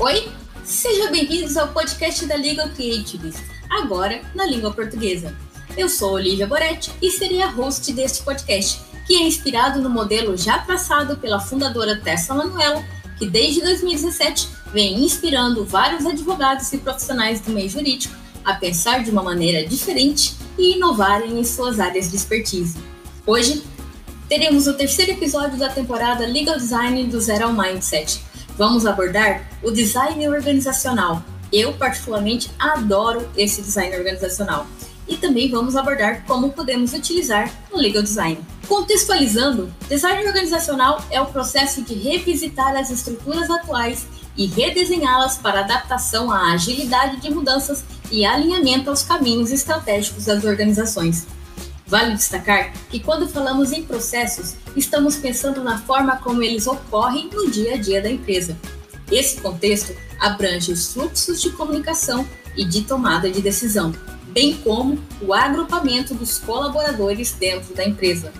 Oi, sejam bem-vindos ao podcast da Legal Creatives, agora na língua portuguesa. Eu sou Olivia Boretti e serei a host deste podcast, que é inspirado no modelo já traçado pela fundadora Tessa Manuela, que desde 2017 vem inspirando vários advogados e profissionais do meio jurídico a pensar de uma maneira diferente e inovarem em suas áreas de expertise. Hoje, teremos o terceiro episódio da temporada Legal Design do Zero ao Mindset. Vamos abordar o design organizacional. Eu, particularmente, adoro esse design organizacional. E também vamos abordar como podemos utilizar o Legal Design. Contextualizando, design organizacional é o processo de revisitar as estruturas atuais e redesenhá-las para adaptação à agilidade de mudanças e alinhamento aos caminhos estratégicos das organizações. Vale destacar que quando falamos em processos, estamos pensando na forma como eles ocorrem no dia a dia da empresa. Esse contexto abrange os fluxos de comunicação e de tomada de decisão, bem como o agrupamento dos colaboradores dentro da empresa.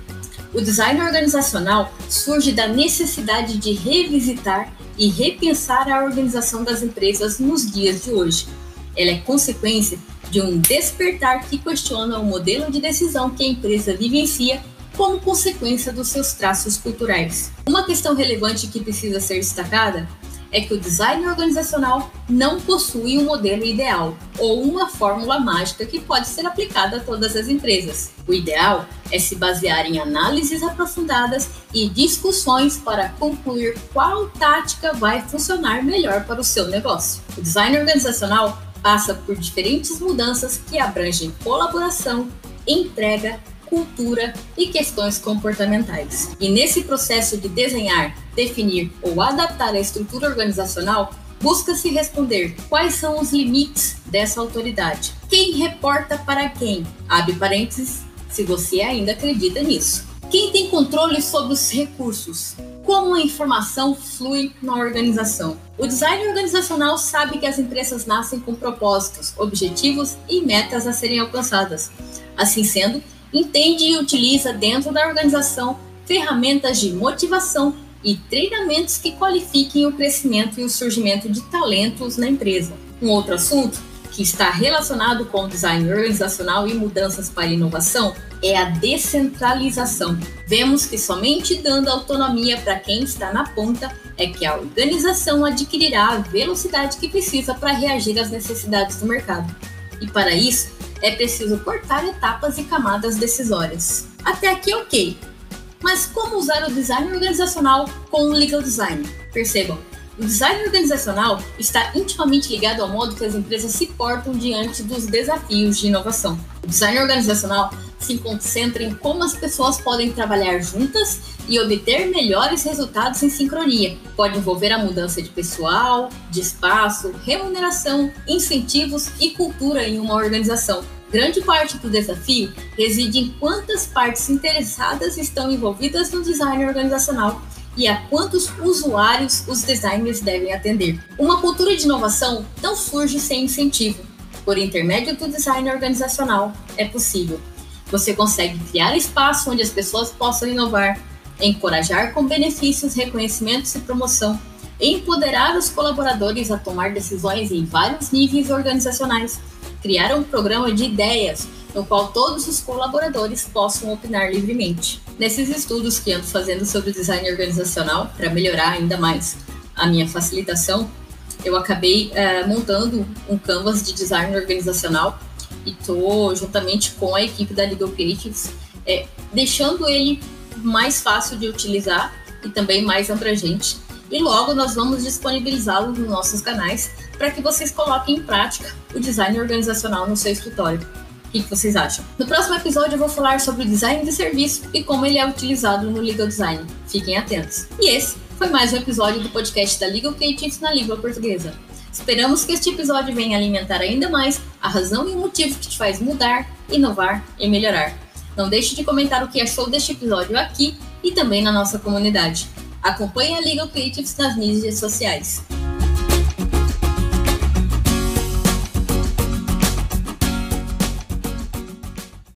O design organizacional surge da necessidade de revisitar e repensar a organização das empresas nos dias de hoje. Ela é consequência de um despertar que questiona o modelo de decisão que a empresa vivencia como consequência dos seus traços culturais. Uma questão relevante que precisa ser destacada é que o design organizacional não possui um modelo ideal ou uma fórmula mágica que pode ser aplicada a todas as empresas. O ideal é se basear em análises aprofundadas e discussões para concluir qual tática vai funcionar melhor para o seu negócio. O design organizacional passa por diferentes mudanças que abrangem colaboração, entrega, cultura e questões comportamentais. E nesse processo de desenhar, definir ou adaptar a estrutura organizacional, busca-se responder quais são os limites dessa autoridade. Quem reporta para quem? Abre parênteses, se você ainda acredita nisso. Quem tem controle sobre os recursos? Como a informação flui na organização? O design organizacional sabe que as empresas nascem com propósitos, objetivos e metas a serem alcançadas. Assim sendo, entende e utiliza dentro da organização ferramentas de motivação e treinamentos que qualifiquem o crescimento e o surgimento de talentos na empresa. Um outro assunto que está relacionado com o design organizacional e mudanças para inovação é a descentralização. Vemos que somente dando autonomia para quem está na ponta é que a organização adquirirá a velocidade que precisa para reagir às necessidades do mercado. E para isso, é preciso cortar etapas e camadas decisórias. Até aqui, ok. Mas como usar o design organizacional com o legal design? Percebam, o design organizacional está intimamente ligado ao modo que as empresas se portam diante dos desafios de inovação. O design organizacional se concentra em como as pessoas podem trabalhar juntas e obter melhores resultados em sincronia. Pode envolver a mudança de pessoal, de espaço, remuneração, incentivos e cultura em uma organização. Grande parte do desafio reside em quantas partes interessadas estão envolvidas no design organizacional e a quantos usuários os designers devem atender. Uma cultura de inovação não surge sem incentivo. Por intermédio do design organizacional, é possível. Você consegue criar espaço onde as pessoas possam inovar, encorajar com benefícios, reconhecimentos e promoção, empoderar os colaboradores a tomar decisões em vários níveis organizacionais, criar um programa de ideias no qual todos os colaboradores possam opinar livremente. Nesses estudos que ando fazendo sobre design organizacional, para melhorar ainda mais a minha facilitação, eu acabei uh, montando um canvas de design organizacional e estou, juntamente com a equipe da Legal Creatives, é, deixando ele mais fácil de utilizar e também mais abrangente. E logo nós vamos disponibilizá-lo nos nossos canais para que vocês coloquem em prática o design organizacional no seu escritório. Que vocês acham? No próximo episódio eu vou falar sobre o design de serviço e como ele é utilizado no legal design. Fiquem atentos. E esse foi mais um episódio do podcast da Legal Creatives na língua portuguesa. Esperamos que este episódio venha alimentar ainda mais a razão e o motivo que te faz mudar, inovar e melhorar. Não deixe de comentar o que achou deste episódio aqui e também na nossa comunidade. Acompanhe a Legal Creatives nas mídias sociais.